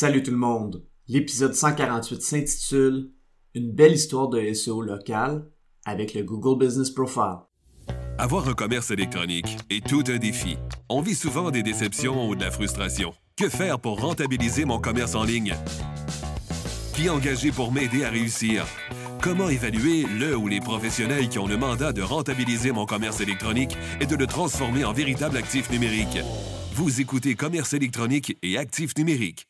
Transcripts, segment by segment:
Salut tout le monde. L'épisode 148 s'intitule Une belle histoire de SEO local avec le Google Business Profile. Avoir un commerce électronique est tout un défi. On vit souvent des déceptions ou de la frustration. Que faire pour rentabiliser mon commerce en ligne? Qui engager pour m'aider à réussir? Comment évaluer le ou les professionnels qui ont le mandat de rentabiliser mon commerce électronique et de le transformer en véritable actif numérique? Vous écoutez Commerce électronique et actif numérique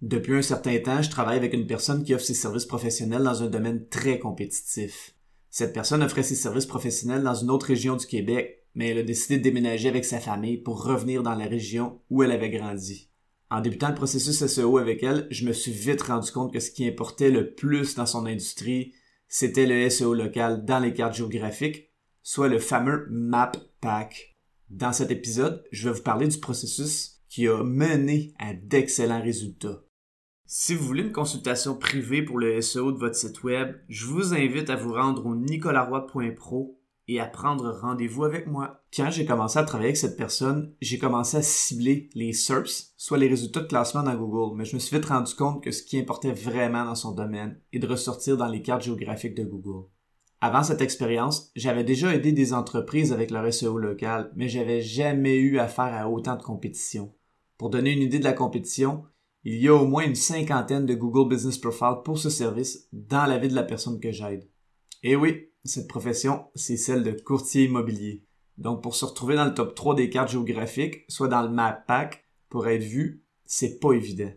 Depuis un certain temps, je travaille avec une personne qui offre ses services professionnels dans un domaine très compétitif. Cette personne offrait ses services professionnels dans une autre région du Québec, mais elle a décidé de déménager avec sa famille pour revenir dans la région où elle avait grandi. En débutant le processus SEO avec elle, je me suis vite rendu compte que ce qui importait le plus dans son industrie, c'était le SEO local dans les cartes géographiques, soit le fameux Map Pack. Dans cet épisode, je vais vous parler du processus qui a mené à d'excellents résultats. Si vous voulez une consultation privée pour le SEO de votre site web, je vous invite à vous rendre au nicolaroy.pro et à prendre rendez-vous avec moi. Quand j'ai commencé à travailler avec cette personne, j'ai commencé à cibler les SERPs, soit les résultats de classement dans Google, mais je me suis vite rendu compte que ce qui importait vraiment dans son domaine est de ressortir dans les cartes géographiques de Google. Avant cette expérience, j'avais déjà aidé des entreprises avec leur SEO local, mais j'avais jamais eu affaire à autant de compétition. Pour donner une idée de la compétition, il y a au moins une cinquantaine de Google Business Profile pour ce service dans la vie de la personne que j'aide. Et oui, cette profession, c'est celle de courtier immobilier. Donc pour se retrouver dans le top 3 des cartes géographiques, soit dans le map pack, pour être vu, c'est pas évident.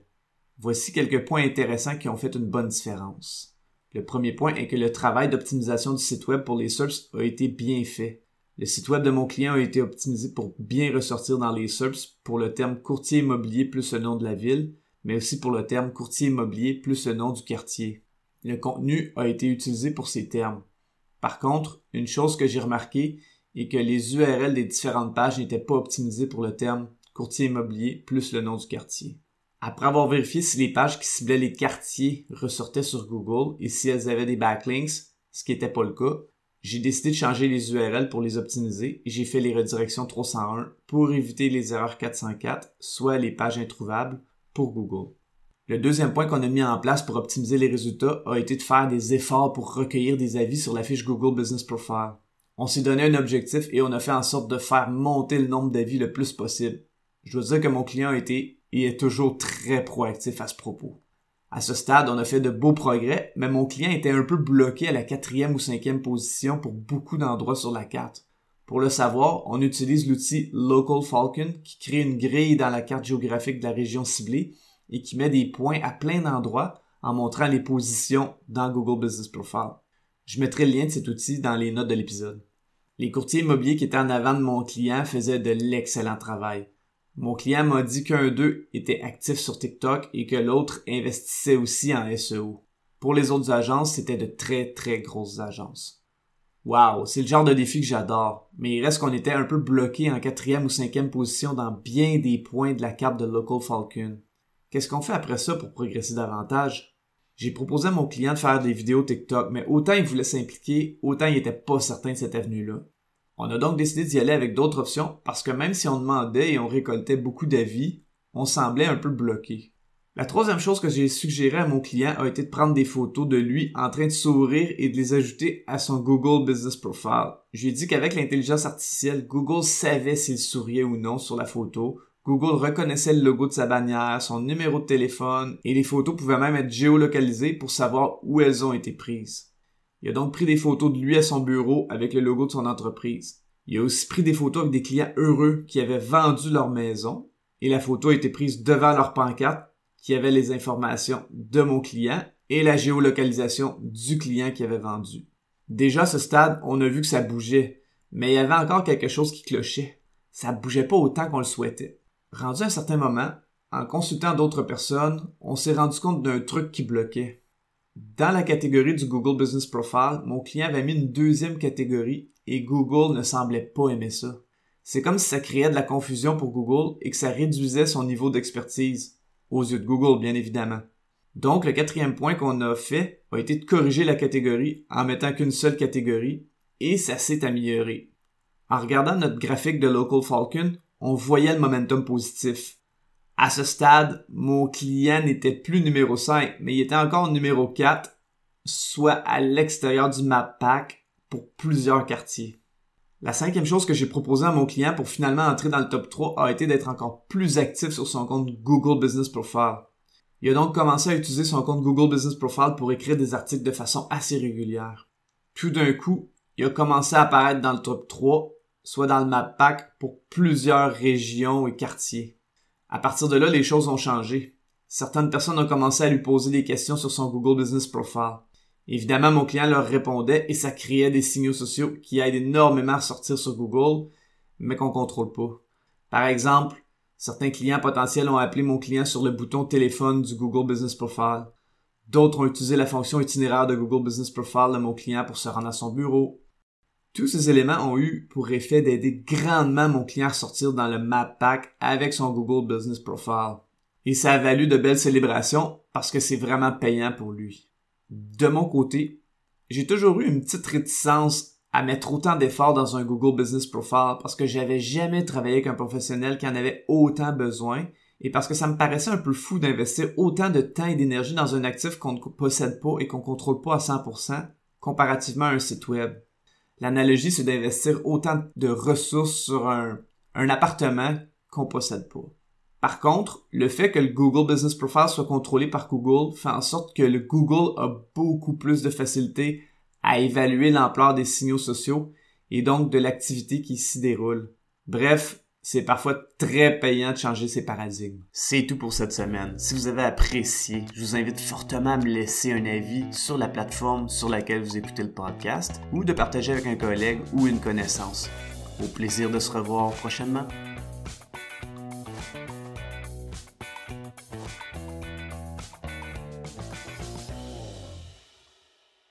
Voici quelques points intéressants qui ont fait une bonne différence. Le premier point est que le travail d'optimisation du site web pour les SERPs a été bien fait. Le site web de mon client a été optimisé pour bien ressortir dans les SERPs pour le terme courtier immobilier plus le nom de la ville, mais aussi pour le terme courtier immobilier plus le nom du quartier. Le contenu a été utilisé pour ces termes. Par contre, une chose que j'ai remarqué est que les URL des différentes pages n'étaient pas optimisées pour le terme courtier immobilier plus le nom du quartier. Après avoir vérifié si les pages qui ciblaient les quartiers ressortaient sur Google et si elles avaient des backlinks, ce qui n'était pas le cas, j'ai décidé de changer les URL pour les optimiser et j'ai fait les redirections 301 pour éviter les erreurs 404, soit les pages introuvables, pour Google. Le deuxième point qu'on a mis en place pour optimiser les résultats a été de faire des efforts pour recueillir des avis sur la fiche Google Business Profile. On s'est donné un objectif et on a fait en sorte de faire monter le nombre d'avis le plus possible. Je dois dire que mon client a été et est toujours très proactif à ce propos. À ce stade, on a fait de beaux progrès, mais mon client était un peu bloqué à la quatrième ou cinquième position pour beaucoup d'endroits sur la carte. Pour le savoir, on utilise l'outil Local Falcon qui crée une grille dans la carte géographique de la région ciblée et qui met des points à plein d'endroits en montrant les positions dans Google Business Profile. Je mettrai le lien de cet outil dans les notes de l'épisode. Les courtiers immobiliers qui étaient en avant de mon client faisaient de l'excellent travail. Mon client m'a dit qu'un d'eux était actif sur TikTok et que l'autre investissait aussi en SEO. Pour les autres agences, c'était de très très grosses agences. Wow, c'est le genre de défi que j'adore. Mais il reste qu'on était un peu bloqué en quatrième ou cinquième position dans bien des points de la carte de Local Falcon. Qu'est-ce qu'on fait après ça pour progresser davantage? J'ai proposé à mon client de faire des vidéos TikTok, mais autant il voulait s'impliquer, autant il était pas certain de cette avenue-là. On a donc décidé d'y aller avec d'autres options parce que même si on demandait et on récoltait beaucoup d'avis, on semblait un peu bloqué. La troisième chose que j'ai suggéré à mon client a été de prendre des photos de lui en train de sourire et de les ajouter à son Google Business Profile. Je lui ai dit qu'avec l'intelligence artificielle, Google savait s'il souriait ou non sur la photo. Google reconnaissait le logo de sa bannière, son numéro de téléphone et les photos pouvaient même être géolocalisées pour savoir où elles ont été prises. Il a donc pris des photos de lui à son bureau avec le logo de son entreprise. Il a aussi pris des photos avec des clients heureux qui avaient vendu leur maison et la photo a été prise devant leur pancarte qui avait les informations de mon client et la géolocalisation du client qui avait vendu. Déjà à ce stade, on a vu que ça bougeait, mais il y avait encore quelque chose qui clochait. Ça bougeait pas autant qu'on le souhaitait. Rendu à un certain moment, en consultant d'autres personnes, on s'est rendu compte d'un truc qui bloquait. Dans la catégorie du Google Business Profile, mon client avait mis une deuxième catégorie et Google ne semblait pas aimer ça. C'est comme si ça créait de la confusion pour Google et que ça réduisait son niveau d'expertise, aux yeux de Google bien évidemment. Donc le quatrième point qu'on a fait a été de corriger la catégorie en mettant qu'une seule catégorie et ça s'est amélioré. En regardant notre graphique de Local Falcon, on voyait le momentum positif. À ce stade, mon client n'était plus numéro 5, mais il était encore numéro 4, soit à l'extérieur du map pack pour plusieurs quartiers. La cinquième chose que j'ai proposé à mon client pour finalement entrer dans le top 3 a été d'être encore plus actif sur son compte Google Business Profile. Il a donc commencé à utiliser son compte Google Business Profile pour écrire des articles de façon assez régulière. Tout d'un coup, il a commencé à apparaître dans le top 3, soit dans le map pack pour plusieurs régions et quartiers. À partir de là, les choses ont changé. Certaines personnes ont commencé à lui poser des questions sur son Google Business Profile. Évidemment, mon client leur répondait et ça créait des signaux sociaux qui aident énormément à sortir sur Google, mais qu'on contrôle pas. Par exemple, certains clients potentiels ont appelé mon client sur le bouton téléphone du Google Business Profile. D'autres ont utilisé la fonction itinéraire de Google Business Profile de mon client pour se rendre à son bureau. Tous ces éléments ont eu pour effet d'aider grandement mon client à sortir dans le map pack avec son Google Business Profile. Et ça a valu de belles célébrations parce que c'est vraiment payant pour lui de mon côté, j'ai toujours eu une petite réticence à mettre autant d'efforts dans un Google Business Profile parce que j'avais jamais travaillé avec un professionnel qui en avait autant besoin et parce que ça me paraissait un peu fou d'investir autant de temps et d'énergie dans un actif qu'on ne possède pas et qu'on contrôle pas à 100% comparativement à un site web. L'analogie, c'est d'investir autant de ressources sur un, un appartement qu'on possède pas. Par contre, le fait que le Google Business Profile soit contrôlé par Google fait en sorte que le Google a beaucoup plus de facilité à évaluer l'ampleur des signaux sociaux et donc de l'activité qui s'y déroule. Bref, c'est parfois très payant de changer ces paradigmes. C'est tout pour cette semaine. Si vous avez apprécié, je vous invite fortement à me laisser un avis sur la plateforme sur laquelle vous écoutez le podcast ou de partager avec un collègue ou une connaissance. Au plaisir de se revoir prochainement.